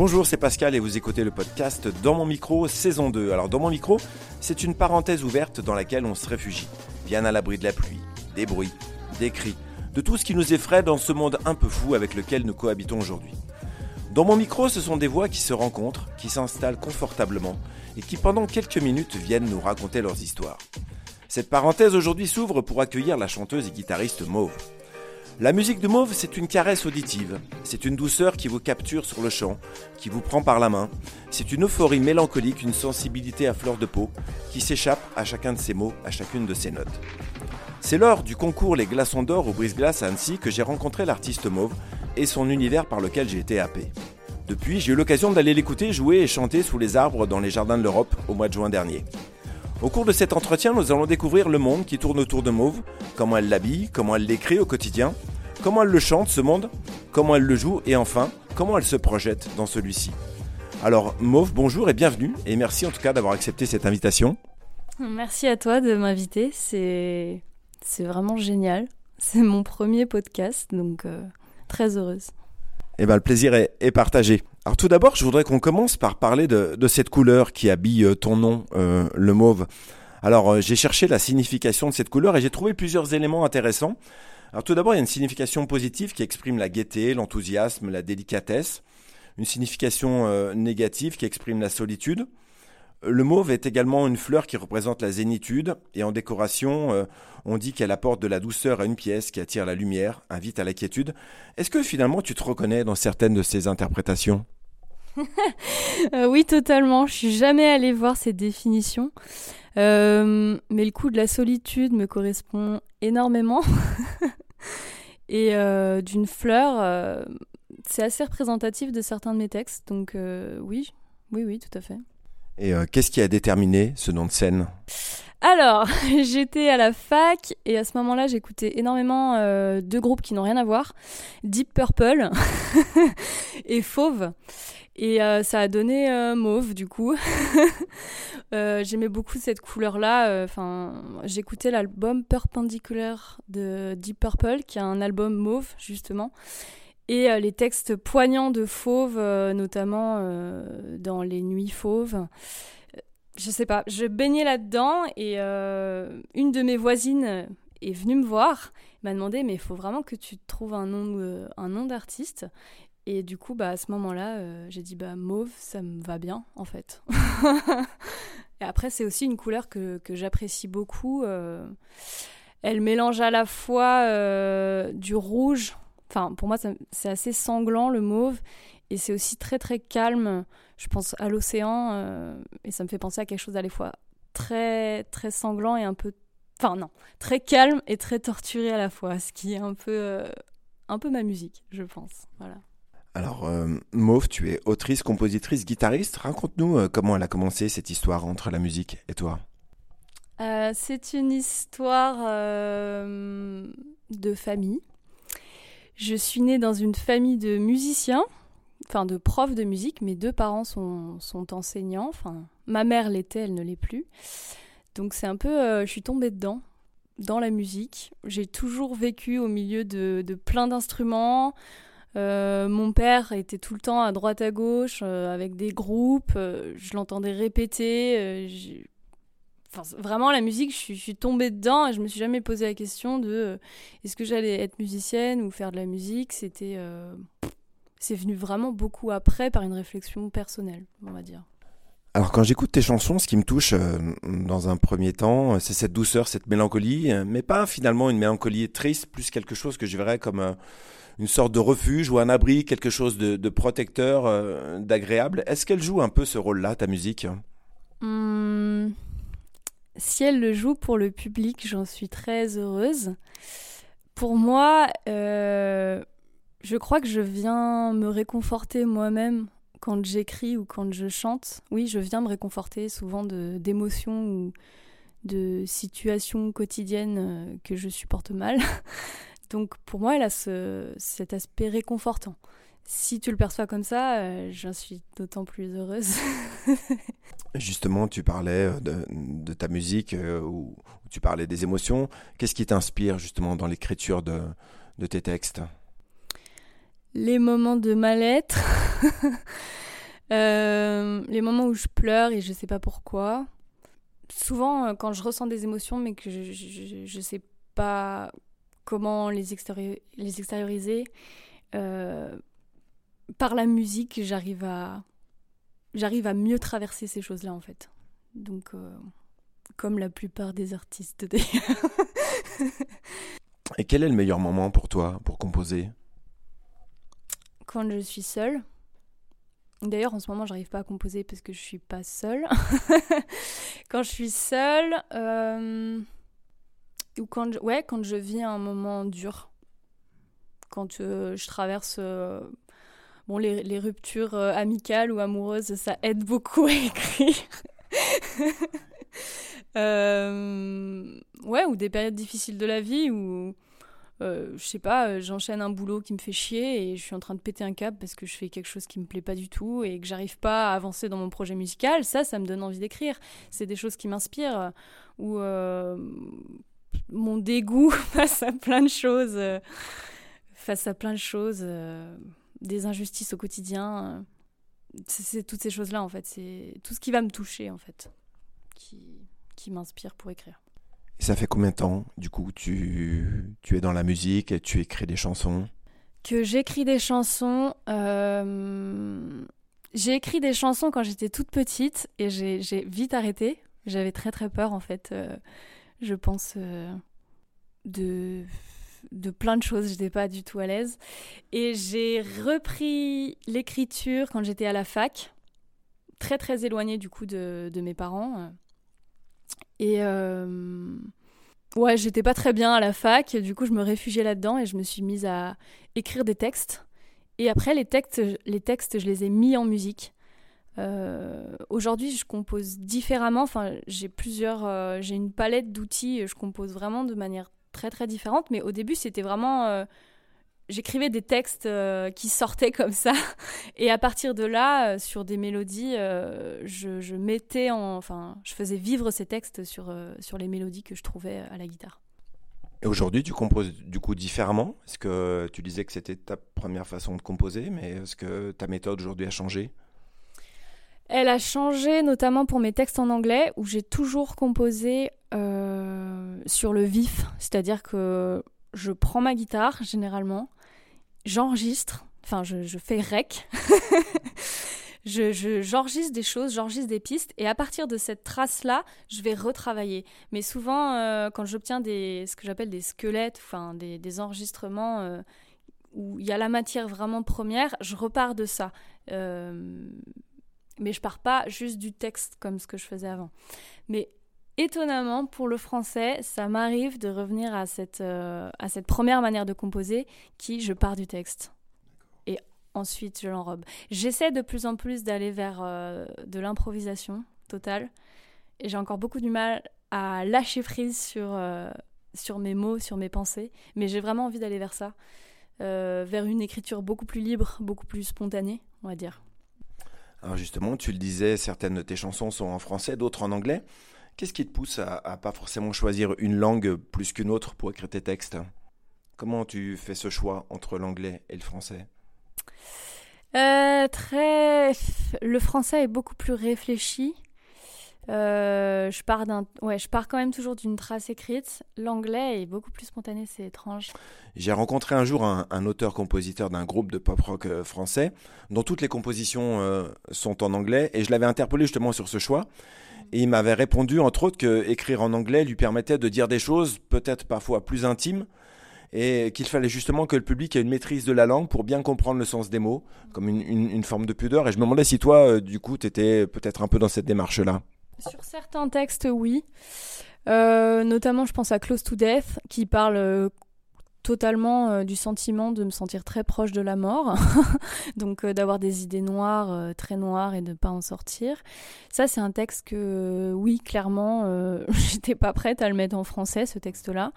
Bonjour, c'est Pascal et vous écoutez le podcast Dans mon micro, saison 2. Alors, dans mon micro, c'est une parenthèse ouverte dans laquelle on se réfugie, bien à l'abri de la pluie, des bruits, des cris, de tout ce qui nous effraie dans ce monde un peu fou avec lequel nous cohabitons aujourd'hui. Dans mon micro, ce sont des voix qui se rencontrent, qui s'installent confortablement et qui pendant quelques minutes viennent nous raconter leurs histoires. Cette parenthèse aujourd'hui s'ouvre pour accueillir la chanteuse et guitariste Mauve. La musique de Mauve, c'est une caresse auditive, c'est une douceur qui vous capture sur le chant, qui vous prend par la main, c'est une euphorie mélancolique, une sensibilité à fleur de peau, qui s'échappe à chacun de ses mots, à chacune de ses notes. C'est lors du concours Les Glaçons d'Or au Brise-Glace à Annecy que j'ai rencontré l'artiste Mauve et son univers par lequel j'ai été happé. Depuis, j'ai eu l'occasion d'aller l'écouter jouer et chanter sous les arbres dans les jardins de l'Europe au mois de juin dernier. Au cours de cet entretien, nous allons découvrir le monde qui tourne autour de Mauve, comment elle l'habille, comment elle l'écrit au quotidien, comment elle le chante ce monde, comment elle le joue et enfin, comment elle se projette dans celui-ci. Alors Mauve, bonjour et bienvenue et merci en tout cas d'avoir accepté cette invitation. Merci à toi de m'inviter, c'est c'est vraiment génial. C'est mon premier podcast, donc euh, très heureuse. Eh ben, le plaisir est, partagé. Alors tout d'abord, je voudrais qu'on commence par parler de, cette couleur qui habille euh, ton nom, euh, le mauve. Alors j'ai cherché la signification de cette couleur et j'ai trouvé plusieurs éléments intéressants. Alors tout d'abord, il y a une signification positive qui exprime la gaieté, l'enthousiasme, la délicatesse. Une signification négative qui exprime la solitude. Le mauve est également une fleur qui représente la zénitude et en décoration, euh, on dit qu'elle apporte de la douceur à une pièce qui attire la lumière, invite à la quiétude. Est-ce que finalement tu te reconnais dans certaines de ces interprétations? Euh, Oui, totalement. Je suis jamais allée voir ces définitions. Euh, mais le coup de la solitude me correspond énormément. et d'une fleur, c'est assez représentatif de certains de mes textes. Donc oui, oui, oui, tout à fait. Et euh, qu'est-ce qui a déterminé ce nom de scène? Alors, j'étais à la fac et à ce moment-là, j'écoutais énormément euh, deux groupes qui n'ont rien à voir, Deep Purple et Fauve. Et euh, ça a donné mauve du coup. J'aimais beaucoup cette couleur-là. Enfin, j'écoutais l'album Perpendicular de Deep Purple, qui est un album mauve justement et euh, les textes poignants de Fauve, euh, notamment euh, dans Les Nuits Fauves. Je sais pas, je baignais là-dedans et une de mes voisines est venue me voir, m'a demandé mais il faut vraiment que tu trouves un nom, d'artiste. Et du coup, bah, à ce moment-là, j'ai dit bah mauve, ça me va bien en fait. et après, c'est aussi une couleur que j'apprécie beaucoup. elle mélange à la fois du rouge Enfin, pour moi, c'est assez sanglant le mauve et c'est aussi très très calme. Je pense à l'océan euh, et ça me fait penser à quelque chose à la fois très très sanglant et un peu, enfin non, très calme et très torturé à la fois, ce qui est un peu euh, un peu ma musique, je pense. Voilà. Alors, euh, Mauve, tu es autrice, compositrice, guitariste. Raconte-nous comment elle a commencé cette histoire entre la musique et toi. c'est une histoire de famille. Je suis née dans une famille de musiciens, enfin de profs de musique. Mes deux parents sont, enseignants. Enfin, ma mère l'était, elle ne l'est plus. Donc c'est un peu, euh, je suis tombée dedans, dans la musique. J'ai toujours vécu au milieu de, plein d'instruments. Euh, mon père était tout le temps à droite à gauche euh, avec des groupes. je l'entendais répéter vraiment, la musique, je suis, tombée dedans et je me suis jamais posé la question de euh, est-ce que j'allais être musicienne ou faire de la musique? C'était, euh, c'est venu vraiment beaucoup après par une réflexion personnelle, on va dire. Alors quand j'écoute tes chansons, ce qui me touche euh, dans un premier temps, c'est cette douceur, cette mélancolie, mais pas finalement une mélancolie triste, plus quelque chose que je verrais comme une sorte de refuge ou un abri, quelque chose de, protecteur, d'agréable. Est-ce qu'elle joue un peu ce rôle-là, ta musique? Mmh si elle le joue pour le public, j'en suis très heureuse. Pour moi, euh, je crois que je viens me réconforter moi-même quand j'écris ou quand je chante. Oui, je viens me réconforter souvent d'émotions ou de situations quotidiennes euh, que je supporte mal. Donc pour moi, elle a ce, cet aspect réconfortant. Si tu le perçois comme ça, euh, j'en suis d'autant plus heureuse. Justement, tu parlais euh, de, ta musique, euh, ou tu parlais des émotions. Qu'est-ce qui t'inspire justement dans l'écriture de, tes textes? Les moments de mal-être. Euh, les moments où je pleure et je sais pas pourquoi. Souvent, quand je ressens des émotions, mais que je, je, sais pas comment les, les extérioriser, par la musique, j'arrive à, j'arrive à mieux traverser ces choses-là, en fait. Donc, comme la plupart des artistes et quel est le meilleur moment pour toi pour composer? Quand je suis seule. D'ailleurs, en ce moment, j'arrive pas à composer parce que je suis pas seule. quand je suis seule, euh, ou quand je, ouais, quand je vis un moment dur, quand euh, je traverse euh, bon les, ruptures amicales ou amoureuses, ça aide beaucoup à écrire. ouais, ou des périodes difficiles de la vie où euh, je sais pas, euh, j'enchaîne un boulot qui me fait chier et je suis en train de péter un câble parce que je fais quelque chose qui me plaît pas du tout et que j'arrive pas à avancer dans mon projet musical, ça, ça me donne envie d'écrire. C'est des choses qui m'inspirent ou euh, mon dégoût face à plein de choses, face à plein de choses, des injustices au quotidien. c'est toutes ces choses-là en fait, c'est tout ce qui va me toucher en fait, qui, qui m'inspire pour écrire. Et ça fait combien de temps, du coup, tu, tu es dans la musique et tu écris des chansons? Que j'écris des chansons. Euh, j'ai écrit des chansons quand j'étais toute petite et j'ai vite arrêté. J'avais très très peur, en fait. Euh, je pense euh, de de plein de choses, j'étais pas du tout à l'aise. Et j'ai repris l'écriture quand j'étais à la fac, très très éloignée du coup de, mes parents. Et euh, ouais, j'étais pas très bien à la fac, du coup je me réfugiais là-dedans et je me suis mise à écrire des textes. Et après, les textes, les textes je les ai mis en musique. Euh, aujourd'hui, je compose différemment. Enfin, j'ai plusieurs, euh, j'ai une palette d'outils. Je compose vraiment de manière très très différente. Mais au début, c'était vraiment j'écrivais des textes euh, qui sortaient comme ça. Et à partir de là, euh, sur des mélodies, euh, je, mettais en, enfin, je faisais vivre ces textes sur, sur les mélodies que je trouvais à la guitare. Et aujourd'hui, tu composes du coup différemment? Est-ce que tu disais que c'était ta première façon de composer, mais est-ce que ta méthode aujourd'hui a changé? Elle a changé notamment pour mes textes en anglais, où j'ai toujours composé sur le vif, c'est-à-dire que je prends ma guitare généralement, j'enregistre, enfin je, fais rec, je, j'enregistre des choses, j'enregistre des pistes, et à partir de cette trace-là, je vais retravailler. Mais souvent, euh, quand j'obtiens ce que j'appelle des squelettes, enfin des, des enregistrements euh, où il y a la matière vraiment première, je repars de ça. Euh, mais je pars pas juste du texte comme ce que je faisais avant. Mais étonnamment, pour le français, ça m'arrive de revenir à cette, euh, à cette première manière de composer qui, je pars du texte. Et ensuite, je l'enrobe. J'essaie de plus en plus d'aller vers euh, de l'improvisation totale. Et j'ai encore beaucoup du mal à lâcher prise sur, euh, sur mes mots, sur mes pensées. Mais j'ai vraiment envie d'aller vers ça. vers une écriture beaucoup plus libre, beaucoup plus spontanée, on va dire. Alors justement, tu le disais, certaines de tes chansons sont en français, d'autres en anglais. Qu'est-ce qui te pousse à, pas forcément choisir une langue plus qu'une autre pour écrire tes textes? Comment tu fais ce choix entre l'anglais et le français? Euh, Très, le français est beaucoup plus réfléchi. Euh, je pars d'un, ouais, je pars quand même toujours d'une trace écrite. L'anglais est beaucoup plus spontané, c'est étrange. J'ai rencontré un jour un, auteur-compositeur d'un groupe de pop rock euh, français, dont toutes les compositions sont en anglais, et je l'avais interpellé justement sur ce choix. Et il m'avait répondu, entre autres, que écrire en anglais lui permettait de dire des choses peut-être parfois plus intimes et qu'il fallait justement que le public ait une maîtrise de la langue pour bien comprendre le sens des mots, comme une, forme de pudeur. Et je me demandais si toi, euh, du coup, tu étais peut-être un peu dans cette démarche-là. Sur certains textes, oui. Euh, notamment, je pense à Close to Death, qui parle euh, totalement euh, du sentiment de me sentir très proche de la mort, donc d'avoir des idées noires, très noires et de ne pas en sortir. Ça, c'est un texte que, oui, clairement, j'étais pas prête à le mettre en français, ce texte-là.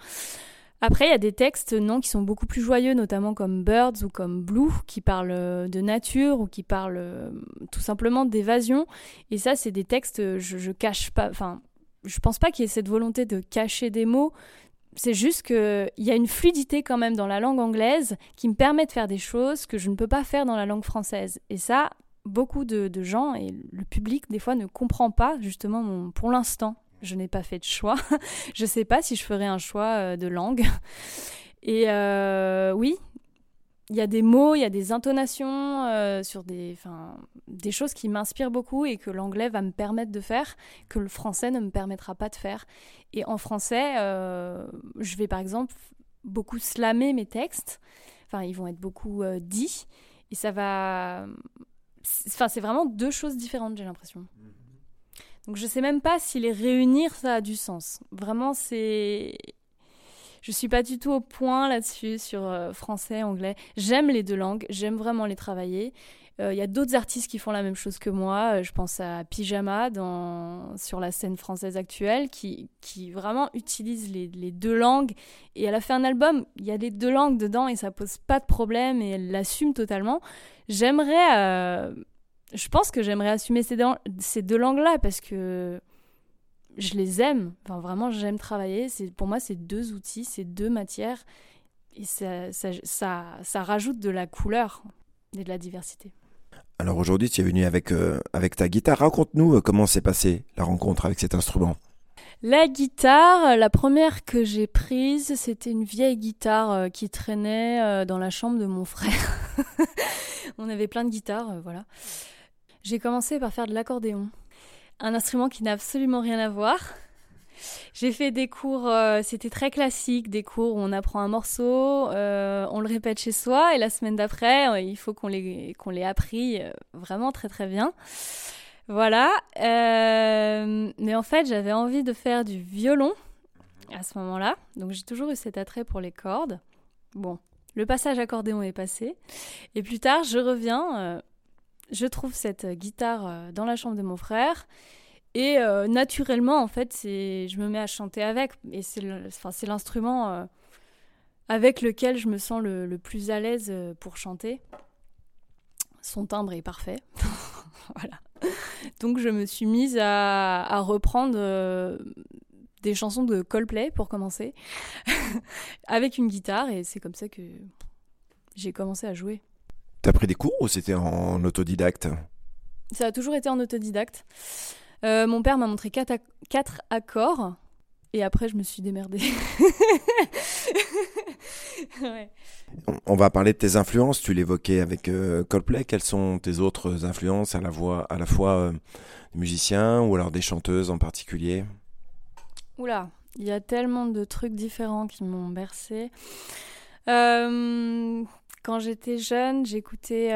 Après, il y a des textes, non, qui sont beaucoup plus joyeux, notamment comme Birds ou comme Blue, qui parlent de nature ou qui parlent tout simplement d'évasion. Et ça, c'est des textes, je, je cache pas, enfin, je pense pas qu'il y ait cette volonté de cacher des mots, c'est juste qu'il y a une fluidité quand même dans la langue anglaise qui me permet de faire des choses que je ne peux pas faire dans la langue française. Et ça, beaucoup de, gens et le public des fois ne comprend pas justement pour l'instant. Je n'ai pas fait de choix. je ne sais pas si je ferai un choix euh, de langue. Et euh, oui, il y a des mots, il y a des intonations euh, sur des, des choses qui m'inspirent beaucoup et que l'anglais va me permettre de faire, que le français ne me permettra pas de faire. Et en français, je vais par exemple beaucoup slammer mes textes. Enfin, ils vont être beaucoup dits. Et ça va Enfin, c'est vraiment deux choses différentes, j'ai l'impression. Donc je sais même pas si les réunir, ça a du sens. Vraiment, c'est... Je suis pas du tout au point là-dessus sur euh, français, anglais. J'aime les deux langues, j'aime vraiment les travailler. Il euh, y a d'autres artistes qui font la même chose que moi. Euh, je pense à Pyjama dans, sur la scène française actuelle qui, qui vraiment utilise les, les, deux langues. Et elle a fait un album, il y a les deux langues dedans et ça pose pas de problème et elle l'assume totalement. J'aimerais. Je pense que j'aimerais assumer ces deux, ces deux langues-là parce que je les aime. Enfin, vraiment, j'aime travailler. Pour moi, c'est deux outils, c'est deux matières. Et ça, ça, ça, ça rajoute de la couleur et de la diversité. Alors aujourd'hui, tu es venu avec, euh, avec ta guitare. Raconte-nous euh, comment s'est passée la rencontre avec cet instrument. La guitare, la première que j'ai prise, c'était une vieille guitare euh, qui traînait dans la chambre de mon frère. On avait plein de guitares, voilà. J'ai commencé par faire de l'accordéon, un instrument qui n'a absolument rien à voir. J'ai fait des cours, euh, c'était très classique, des cours où on apprend un morceau, euh, on le répète chez soi et la semaine d'après, euh, il faut qu'on l'ait qu'on appris vraiment très très bien. Voilà. mais en fait, j'avais envie de faire du violon à ce moment-là, donc j'ai toujours eu cet attrait pour les cordes. Bon, le passage accordéon est passé, et plus tard, je reviens. Je trouve cette guitare dans la chambre de mon frère et euh, naturellement, en fait, je me mets à chanter avec. Et c'est, l'instrument euh, avec lequel je me sens le, plus à l'aise euh, pour chanter. Son timbre est parfait. voilà. Donc je me suis mise à reprendre des chansons de Coldplay pour commencer, avec une guitare. Et c'est comme ça que j'ai commencé à jouer. T'as pris des cours ou c'était en autodidacte Ça a toujours été en autodidacte. Euh, mon père m'a montré quatre, quatre, accords. Et après, je me suis démerdée. On va parler de tes influences. Tu l'évoquais avec euh, Coldplay. Quelles sont tes autres influences à la, voix, à la fois euh, des musiciens ou alors des chanteuses en particulier? Oula, il y a tellement de trucs différents qui m'ont bercé. Quand j'étais jeune, j'écoutais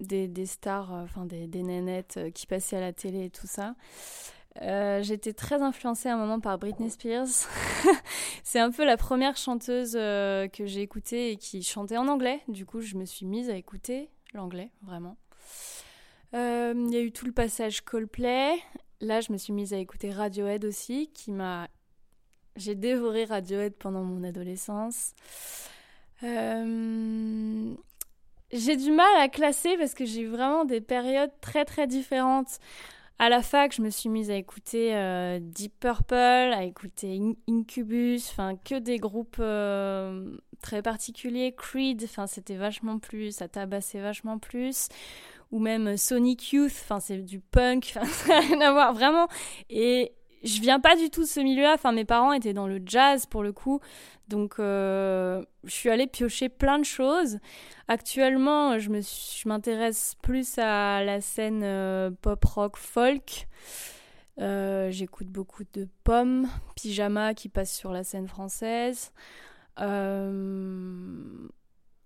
des, stars, euh, enfin des, des, nénettes euh, qui passaient à la télé et tout ça. Euh, j'étais très influencée à un moment par Britney Spears. c'est un peu la première chanteuse que j'ai écoutée et qui chantait en anglais. Du coup, je me suis mise à écouter l'anglais, vraiment. Il y a eu tout le passage Coldplay. Là, je me suis mise à écouter Radiohead aussi, qui m'a... J'ai dévoré Radiohead pendant mon adolescence. Euh... J'ai du mal à classer parce que j'ai eu vraiment des périodes très très différentes. À la fac, je me suis mise à écouter euh, Deep Purple, à écouter Incubus, enfin que des groupes euh, très particuliers. Creed, enfin c'était vachement plus, ça tabassait vachement plus. Ou même Sonic Youth, enfin c'est du punk, enfin ça n'a rien à voir vraiment. Et je viens pas du tout de ce milieu-là. Enfin, mes parents étaient dans le jazz pour le coup. Donc, euh, je suis allée piocher plein de choses. Actuellement, je, m'intéresse plus à la scène euh, pop rock folk. Euh, j'écoute beaucoup de Pommes, Pyjama qui passe sur la scène française. en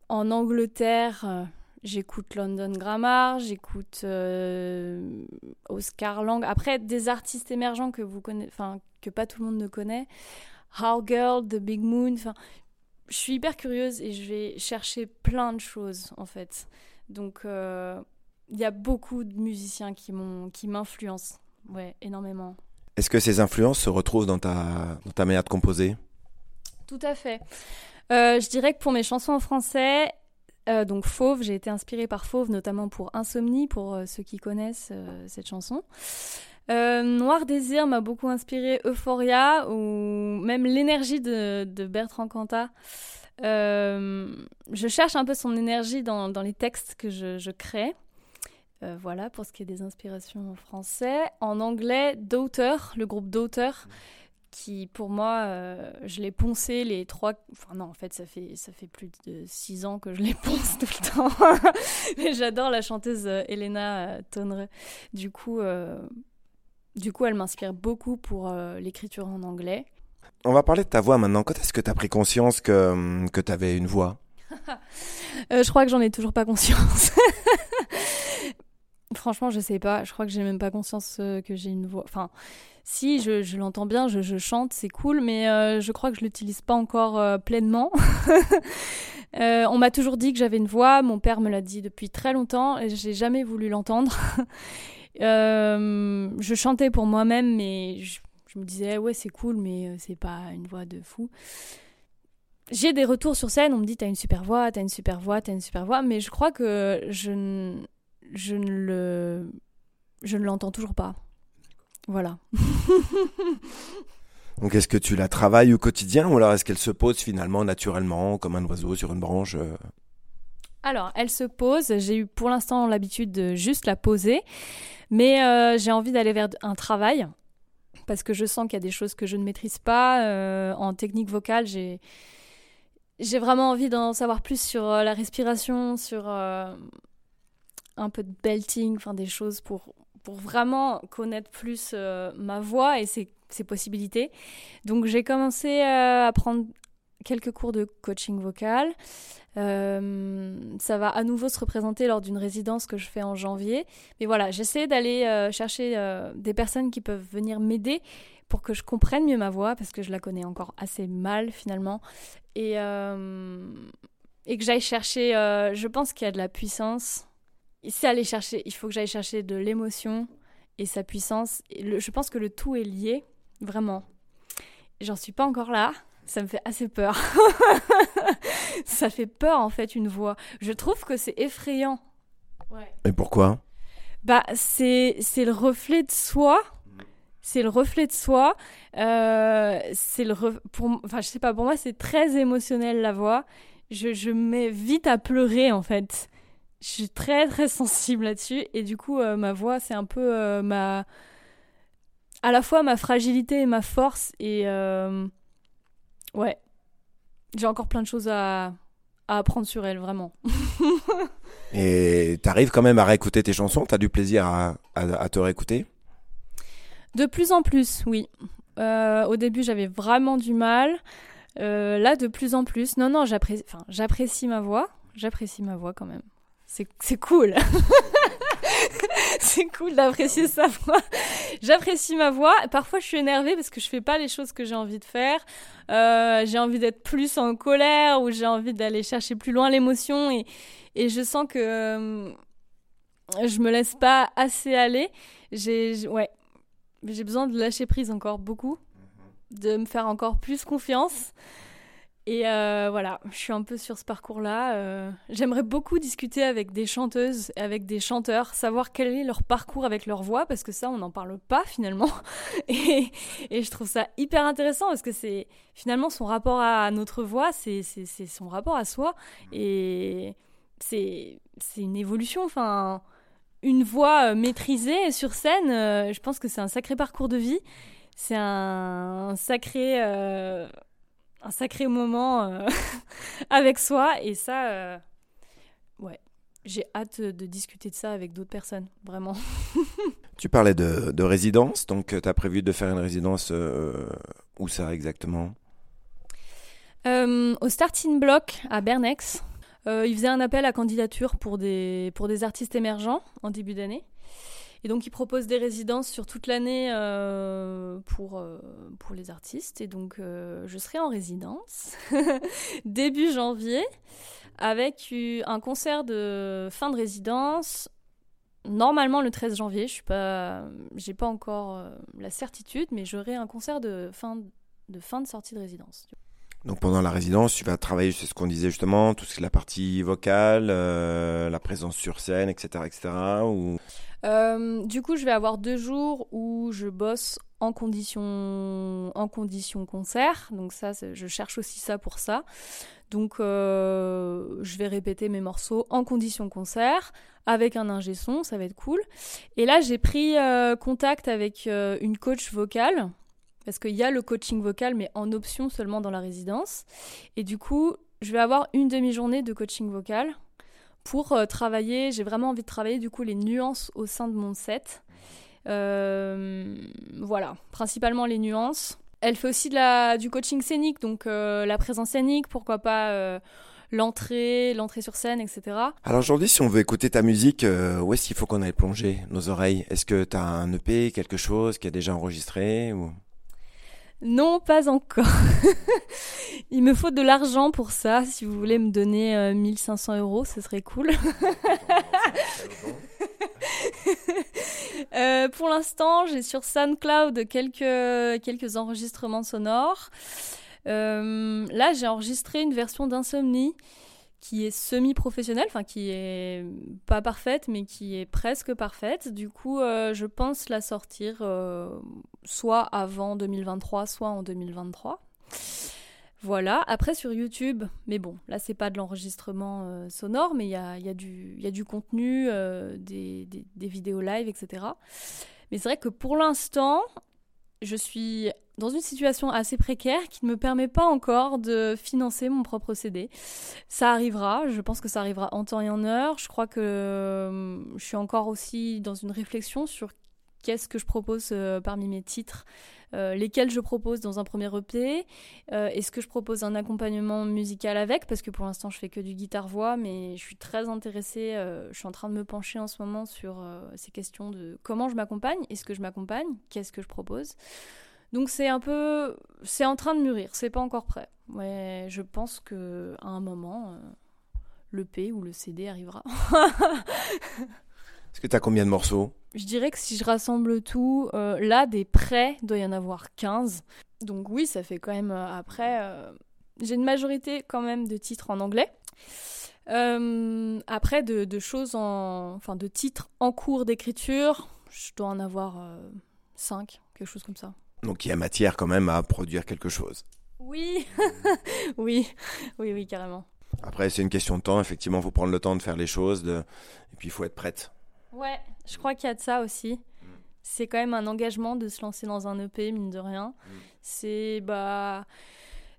Angleterre, J'écoute London Grammar, j'écoute euh, Oscar Lang. Après, des artistes émergents que vous connaissez, enfin que pas tout le monde ne connaît. How Girl, The Big Moon. Enfin, je suis hyper curieuse et je vais chercher plein de choses en fait. Donc, euh, il y a beaucoup de musiciens qui m'influencent, ouais, énormément. Est-ce que ces influences se retrouvent dans ta, dans ta manière de composer? Tout à fait. Euh, je dirais que pour mes chansons en français, euh, donc Fauve, j'ai été inspirée par Fauve, notamment pour Insomnie, pour euh, ceux qui connaissent euh, cette chanson. Noir Désir m'a beaucoup inspiré Euphoria ou même l'énergie de, Bertrand Cantat. je cherche un peu son énergie dans, les textes que je, crée. voilà pour ce qui est des inspirations en français. En anglais, Daughter, le groupe Daughter, qui pour moi, je l'ai poncé les trois. Enfin non, en fait, ça fait ça fait plus de six ans que je les ponce tout le temps. Mais j'adore la chanteuse Elena Tonre. Du coup, du coup, elle m'inspire beaucoup pour l'écriture en anglais. On va parler de ta voix maintenant. Quand est-ce que tu as pris conscience que, hum, que tu avais une voix? Euh, Je crois que j'en ai toujours pas conscience. Franchement, je sais pas. Je crois que j'ai même pas conscience euh, que j'ai une voix. Enfin, si, je, l'entends bien, je, chante, c'est cool, mais euh, je crois que je l'utilise pas encore pleinement. on m'a toujours dit que j'avais une voix. Mon père me l'a dit depuis très longtemps et j'ai jamais voulu l'entendre. je chantais pour moi-même, mais je, me disais ouais c'est cool mais euh, c'est pas une voix de fou. J'ai des retours sur scène, on me dit t'as une super voix, t'as une super voix, t'as une super voix, mais je crois que je je ne le, je ne l'entends toujours pas. Voilà. Donc est-ce que tu la travailles au quotidien ou alors est-ce qu'elle se pose finalement naturellement comme un oiseau sur une branche euh? Alors elle se pose, j'ai eu pour l'instant l'habitude de juste la poser, mais euh, j'ai envie d'aller vers un travail parce que je sens qu'il y a des choses que je ne maîtrise pas. Euh, en technique vocale, j'ai j'ai vraiment envie d'en savoir plus sur la respiration, sur euh, un peu de belting, enfin des choses pour, pour vraiment connaître plus ma voix et ses, ses, possibilités. Donc j'ai commencé à prendre quelques cours de coaching vocal. Euh, ça va à nouveau se représenter lors d'une résidence que je fais en janvier. Mais voilà, j'essaie d'aller euh, chercher euh, des personnes qui peuvent venir m'aider pour que je comprenne mieux ma voix, parce que je la connais encore assez mal finalement. Et, et que j'aille chercher, je pense qu'il y a de la puissance. C'est aller chercher, il faut que j'aille chercher de l'émotion et sa puissance. Et je pense que le tout est lié, vraiment. J'en suis pas encore là, ça me fait assez peur. ça fait peur en fait une voix. Je trouve que c'est effrayant. Et pourquoi? Bah c'est c'est le reflet de soi. C'est le reflet de soi. Euh, c'est le pour enfin je sais pas pour moi c'est très émotionnel la voix. Je je mets vite à pleurer en fait. Je suis très très sensible là-dessus et du coup euh, ma voix c'est un peu euh, ma à la fois ma fragilité et ma force et Ouais. J'ai encore plein de choses à, apprendre sur elle, vraiment. Et t'arrives quand même à réécouter tes chansons? T'as du plaisir à, te réécouter? De plus en plus, oui. Euh, au début, j'avais vraiment du mal. Euh, là, de plus en plus. Non, non, j'apprécie ma voix. J'apprécie ma voix quand même. C'est cool. c'est cool d'apprécier sa voix. J'apprécie ma voix. Parfois, je suis énervée parce que je fais pas les choses que j'ai envie de faire. Euh, j'ai envie d'être plus en colère ou j'ai envie d'aller chercher plus loin l'émotion et, et je sens que euh, je me laisse pas assez aller. J'ai ouais, j'ai besoin de lâcher prise encore beaucoup, de me faire encore plus confiance. Et euh, voilà, je suis un peu sur ce parcours-là. Euh, j'aimerais beaucoup discuter avec des chanteuses, avec des chanteurs, savoir quel est leur parcours avec leur voix, parce que ça, on n'en parle pas finalement. Et, et, je trouve ça hyper intéressant, parce que c'est finalement son rapport à notre voix, c'est son rapport à soi. Et c'est une évolution. Enfin, une voix euh, maîtrisée sur scène, je pense que c'est un sacré parcours de vie. C'est un, sacré un sacré moment euh, avec soi. Et ça, euh, ouais, j'ai hâte de discuter de ça avec d'autres personnes, vraiment. tu parlais de, résidence, donc euh, tu as prévu de faire une résidence où ça exactement? Au Starting Block à Bernex. ils faisaient un appel à candidature pour des, pour des artistes émergents en début d'année. Et donc, ils proposent des résidences sur toute l'année euh, pour, euh, pour les artistes. Et donc, euh, je serai en résidence début janvier avec un concert de fin de résidence. Normalement le 13 janvier, je suis pas, j'ai pas encore la certitude, mais j'aurai un concert de fin de fin de sortie de résidence. Donc pendant la résidence, tu vas travailler, c'est ce qu'on disait justement, tout ce qui est la partie vocale, euh, la présence sur scène, etc., etc. Euh, du coup, je vais avoir deux jours où je bosse en condition, en condition concert. Donc ça, je cherche aussi ça pour ça. Donc euh, je vais répéter mes morceaux en condition concert avec un ingé son, ça va être cool. Et là, j'ai pris contact avec une coach vocale parce qu'il y a le coaching vocal, mais en option seulement dans la résidence. Et du coup, je vais avoir une demi-journée de coaching vocal pour euh, travailler. J'ai vraiment envie de travailler du coup les nuances au sein de mon set. Euh, voilà, principalement les nuances. Elle fait aussi du coaching scénique, donc euh, la présence scénique, pourquoi pas l'entrée, l'entrée sur scène, etc. Alors aujourd'hui, si on veut écouter ta musique, où est-ce qu'il faut qu'on aille plonger nos oreilles? Est-ce que tu as un EP, quelque chose qui est déjà enregistré ou... Non, pas encore. Il me faut de l'argent pour ça. Si vous voulez me donner 1500 euh, euros, ce serait cool. Euh, pour l'instant, j'ai sur SoundCloud quelques, quelques enregistrements sonores. Euh, là, j'ai enregistré une version d'Insomnie qui est semi-professionnelle, enfin qui est pas parfaite, mais qui est presque parfaite. Du coup, euh, je pense la sortir euh, soit avant 2023, soit en 2023. Voilà, après sur YouTube, mais bon, là c'est pas de l'enregistrement euh, sonore, mais il y a, du contenu, des, des, des, vidéos live, etc. Mais c'est vrai que pour l'instant, je suis dans une situation assez précaire qui ne me permet pas encore de financer mon propre CD. Ça arrivera, je pense que ça arrivera en temps et en heure. Je crois que euh, je suis encore aussi dans une réflexion sur qu'est-ce que je propose euh, parmi mes titres, euh, lesquels je propose dans un premier EP, est-ce que je propose un accompagnement musical avec, parce que pour l'instant je fais que du guitare-voix, mais je suis très intéressée, je suis en train de me pencher en ce moment sur ces questions de comment je m'accompagne, est-ce que je m'accompagne, qu'est-ce que je propose? Donc c'est un peu, c'est en train de mûrir, c'est pas encore prêt. Ouais, je pense que à un moment, euh, le P ou le CD arrivera. Est-ce que tu as combien de morceaux? Je dirais que si je rassemble tout, euh, là, des prêts, il doit y en avoir 15. Donc oui, ça fait quand même euh, après... J'ai une majorité quand même de titres en anglais. après, de, de, choses en... Enfin, de titres en cours d'écriture, je dois en avoir 5, quelque chose comme ça. Donc il y a matière quand même à produire quelque chose. Oui, oui, oui, oui, carrément. Après, c'est une question de temps. Effectivement, il faut prendre le temps de faire les choses. De... Et puis, il faut être prête. Ouais, je crois qu'il y a de ça aussi. C'est quand même un engagement de se lancer dans un EP, mine de rien. Mm. C'est bah,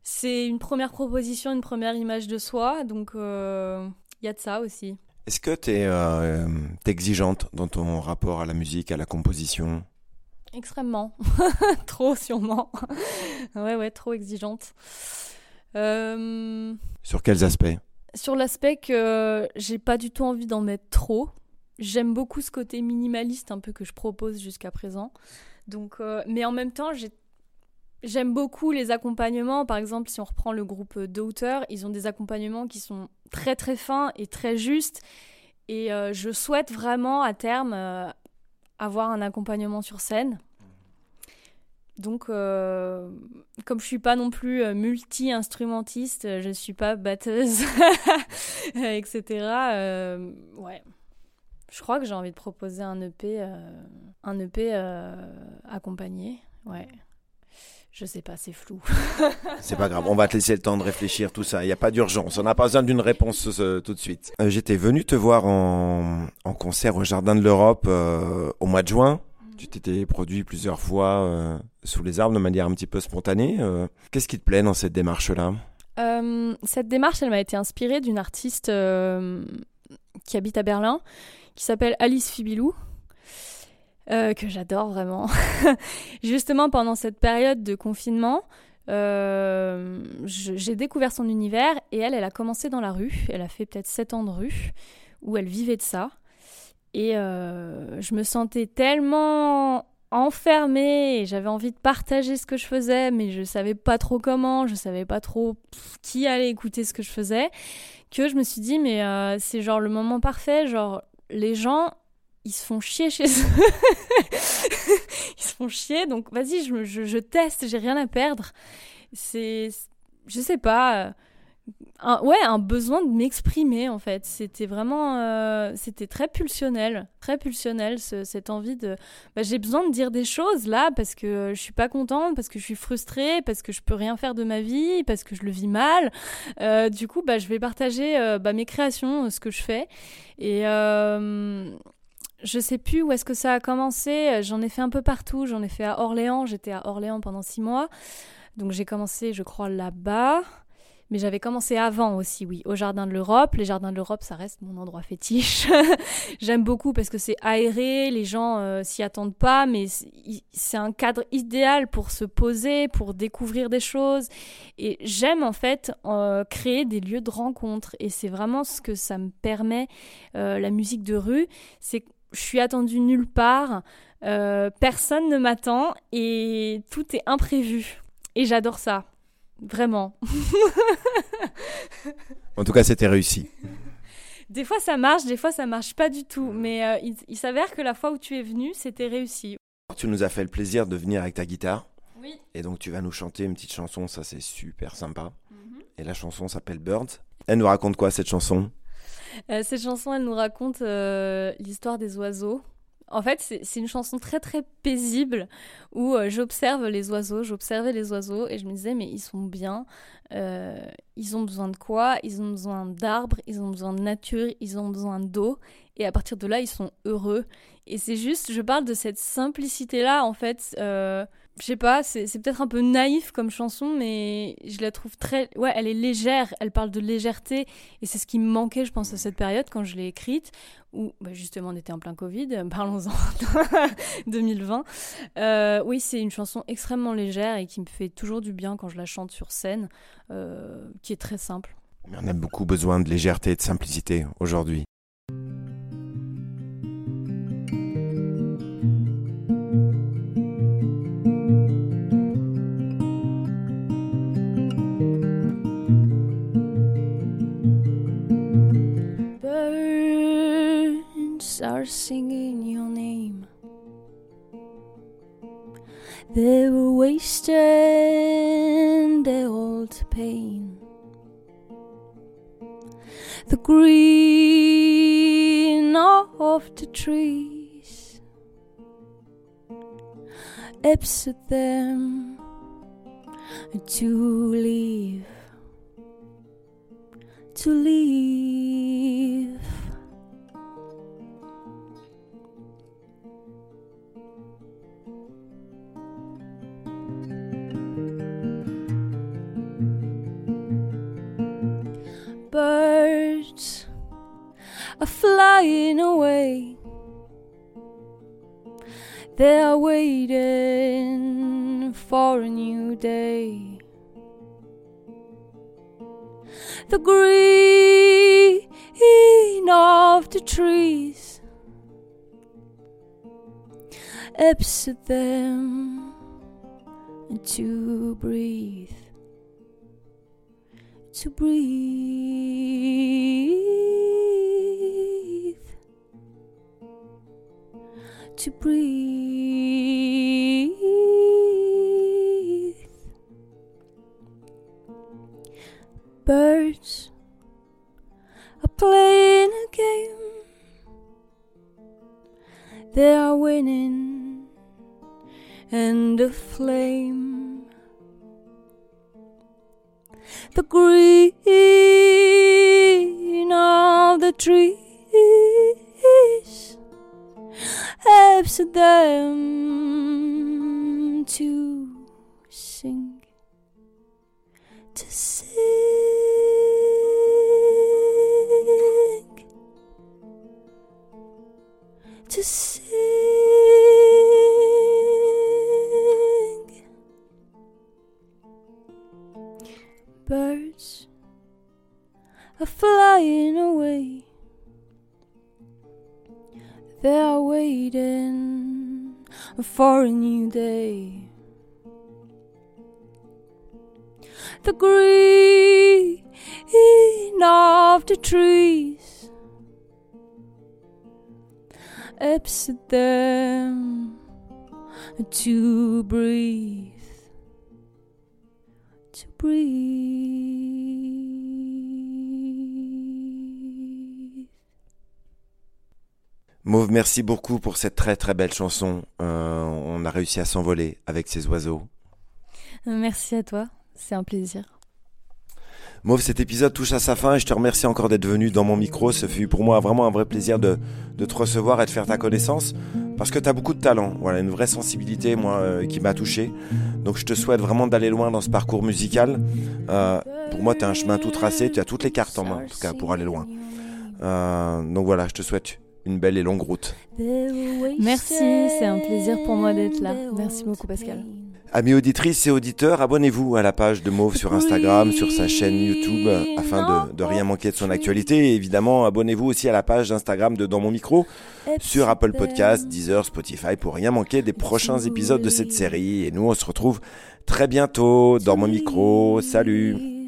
c'est une première proposition, une première image de soi. Donc, euh, il y a de ça aussi. Est-ce que tu es euh, exigeante dans ton rapport à la musique, à la composition? Extrêmement. trop sûrement. ouais, ouais, trop exigeante. Euh, Sur quels aspects? Sur l'aspect que j'ai pas du tout envie d'en mettre trop. J'aime beaucoup ce côté minimaliste un peu que je propose jusqu'à présent. Donc, euh, mais en même temps, j'aime beaucoup les accompagnements. Par exemple, si on reprend le groupe d'auteurs, ils ont des accompagnements qui sont très très fins et très justes. Et euh, je souhaite vraiment à terme avoir un accompagnement sur scène. Donc, euh, comme je suis pas non plus euh, multi-instrumentiste, je suis pas batteuse, etc. Euh, ouais, je crois que j'ai envie de proposer un EP, un EP accompagné. Ouais. Je sais pas, c'est flou. c'est pas grave, on va te laisser le temps de réfléchir, tout ça. Il n'y a pas d'urgence, on n'a pas besoin d'une réponse tout de suite. Euh, j'étais venu te voir en, concert au Jardin de l'Europe euh, au mois de juin. Tu t'étais produit plusieurs fois euh, sous les arbres de manière un petit peu spontanée. Qu'est-ce qui te plaît dans cette démarche-là? Cette démarche, elle m'a été inspirée d'une artiste qui habite à Berlin, qui s'appelle Alice Fibilou. Euh, que j'adore vraiment. Justement, pendant cette période de confinement, euh, j'ai découvert son univers et elle, elle a commencé dans la rue. Elle a fait peut-être 7 ans de rue où elle vivait de ça. Et euh, je me sentais tellement enfermée et j'avais envie de partager ce que je faisais, mais je savais pas trop comment, je savais pas trop qui allait écouter ce que je faisais, que je me suis dit, mais c'est genre le moment parfait, genre les gens ils se font chier chez eux. ils se font chier, donc vas-y, je, je, je, teste, j'ai rien à perdre. C'est je sais pas, un, ouais, un besoin de m'exprimer en fait. C'était vraiment, euh, c'était très pulsionnel, très pulsionnel cette envie de, bah, j'ai besoin de dire des choses là parce que je suis pas contente, parce que je suis frustrée, parce que je peux rien faire de ma vie, parce que je le vis mal. Euh, du coup, bah, je vais partager euh, bah, mes créations, ce que je fais et je sais plus où est-ce que ça a commencé. J'en ai fait un peu partout. J'en ai fait à Orléans. J'étais à Orléans pendant six mois. Donc j'ai commencé, je crois, là-bas. Mais j'avais commencé avant aussi, oui, au Jardin de l'Europe. Les Jardins de l'Europe, ça reste mon endroit fétiche. J'aime beaucoup parce que c'est aéré, les gens euh, s'y attendent pas, mais c'est un cadre idéal pour se poser, pour découvrir des choses. Et j'aime en fait euh, créer des lieux de rencontre. Et c'est vraiment ce que ça me permet, euh, la musique de rue. C'est je suis attendue nulle part, personne ne m'attend et tout est imprévu. Et j'adore ça. Vraiment. en tout cas, c'était réussi. Des fois, ça marche, des fois, ça marche pas du tout. Mais euh, il, s'avère que la fois où tu es venu, c'était réussi. Tu nous as fait le plaisir de venir avec ta guitare. Oui. Et donc, tu vas nous chanter une petite chanson, ça c'est super sympa. Mhm. Et la chanson s'appelle Birds. Elle nous raconte quoi cette chanson? euh, Cette chanson, elle nous raconte euh, l'histoire des oiseaux. En fait, c'est une chanson très très paisible où euh, j'observe les oiseaux, j'observais les oiseaux et je me disais mais ils sont bien, euh, ils ont besoin de quoi? Ils ont besoin d'arbres, ils ont besoin de nature, ils ont besoin d'eau et à partir de là ils sont heureux. Et c'est juste, je parle de cette simplicité là en fait. Euh, je sais pas, c'est peut-être un peu naïf comme chanson, mais je la trouve très. Ouais, elle est légère, elle parle de légèreté, et c'est ce qui me manquait, je pense, à cette période quand je l'ai écrite, où bah, justement on était en plein Covid, parlons-en, 2020. Euh, oui, c'est une chanson extrêmement légère et qui me fait toujours du bien quand je la chante sur scène, euh, qui est très simple. on a beaucoup besoin de légèreté et de simplicité aujourd'hui. Are singing your name. They were wasting their old pain. The green of the trees upset them to leave, to leave. Birds are flying away. They are waiting for a new day. The green of the trees upset them to breathe to breathe, to breathe. Birds are playing a game, they are winning, and the flame the green of the trees helps birds are flying away. They are waiting for a new day. The green of the trees upset them to breathe breathe. Mauve, merci beaucoup pour cette très très belle chanson. Euh, on a réussi à s'envoler avec ces oiseaux. Merci à toi, c'est un plaisir. Mauve, cet épisode touche à sa fin et je te remercie encore d'être venu dans mon micro. Ce fut pour moi vraiment un vrai plaisir de, de te recevoir et de faire ta connaissance parce que tu as beaucoup de talent, voilà, une vraie sensibilité moi euh, qui m'a touché. Donc je te souhaite vraiment d'aller loin dans ce parcours musical. Euh, pour moi, tu as un chemin tout tracé, tu as toutes les cartes en main en tout cas pour aller loin. Euh, donc voilà, je te souhaite une belle et longue route. Merci, c'est un plaisir pour moi d'être là. Merci beaucoup Pascal. Amis auditrices et auditeurs, abonnez-vous à la page de Mauve sur Instagram, sur sa chaîne YouTube, afin de, de rien manquer de son actualité. Et évidemment, abonnez-vous aussi à la page d'Instagram de Dans mon micro, sur Apple Podcasts, Deezer, Spotify, pour rien manquer des prochains épisodes de cette série. Et nous, on se retrouve très bientôt dans mon micro. Salut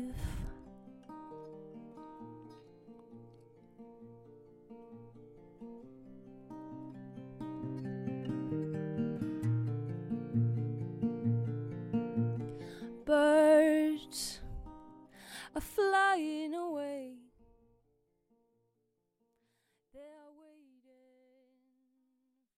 are flying away.